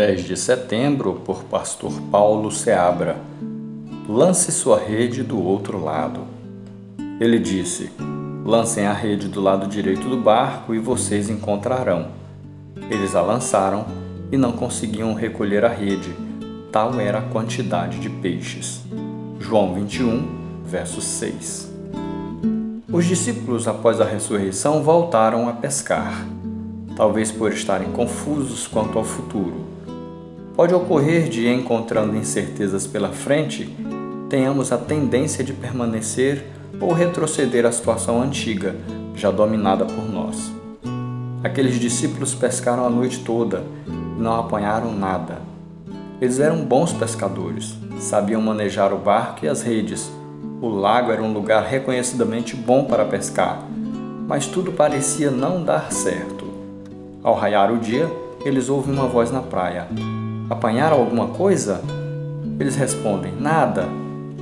10 de setembro, por Pastor Paulo Seabra. Lance sua rede do outro lado. Ele disse: Lancem a rede do lado direito do barco e vocês encontrarão. Eles a lançaram e não conseguiam recolher a rede, tal era a quantidade de peixes. João 21, verso 6. Os discípulos, após a ressurreição, voltaram a pescar, talvez por estarem confusos quanto ao futuro. Pode ocorrer de, encontrando incertezas pela frente, tenhamos a tendência de permanecer ou retroceder à situação antiga, já dominada por nós. Aqueles discípulos pescaram a noite toda e não apanharam nada. Eles eram bons pescadores, sabiam manejar o barco e as redes. O lago era um lugar reconhecidamente bom para pescar, mas tudo parecia não dar certo. Ao raiar o dia, eles ouvem uma voz na praia. Apanharam alguma coisa? Eles respondem: Nada.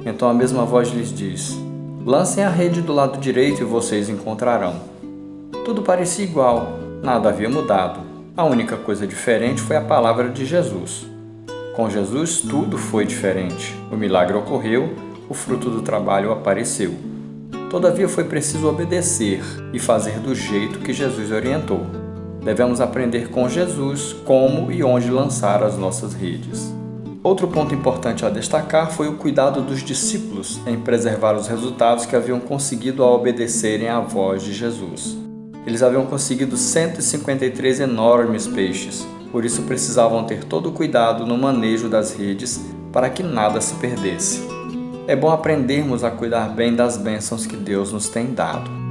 Então a mesma voz lhes diz: Lancem a rede do lado direito e vocês encontrarão. Tudo parecia igual, nada havia mudado. A única coisa diferente foi a palavra de Jesus. Com Jesus, tudo foi diferente. O milagre ocorreu, o fruto do trabalho apareceu. Todavia, foi preciso obedecer e fazer do jeito que Jesus orientou. Devemos aprender com Jesus como e onde lançar as nossas redes. Outro ponto importante a destacar foi o cuidado dos discípulos em preservar os resultados que haviam conseguido ao obedecerem à voz de Jesus. Eles haviam conseguido 153 enormes peixes, por isso precisavam ter todo o cuidado no manejo das redes para que nada se perdesse. É bom aprendermos a cuidar bem das bênçãos que Deus nos tem dado.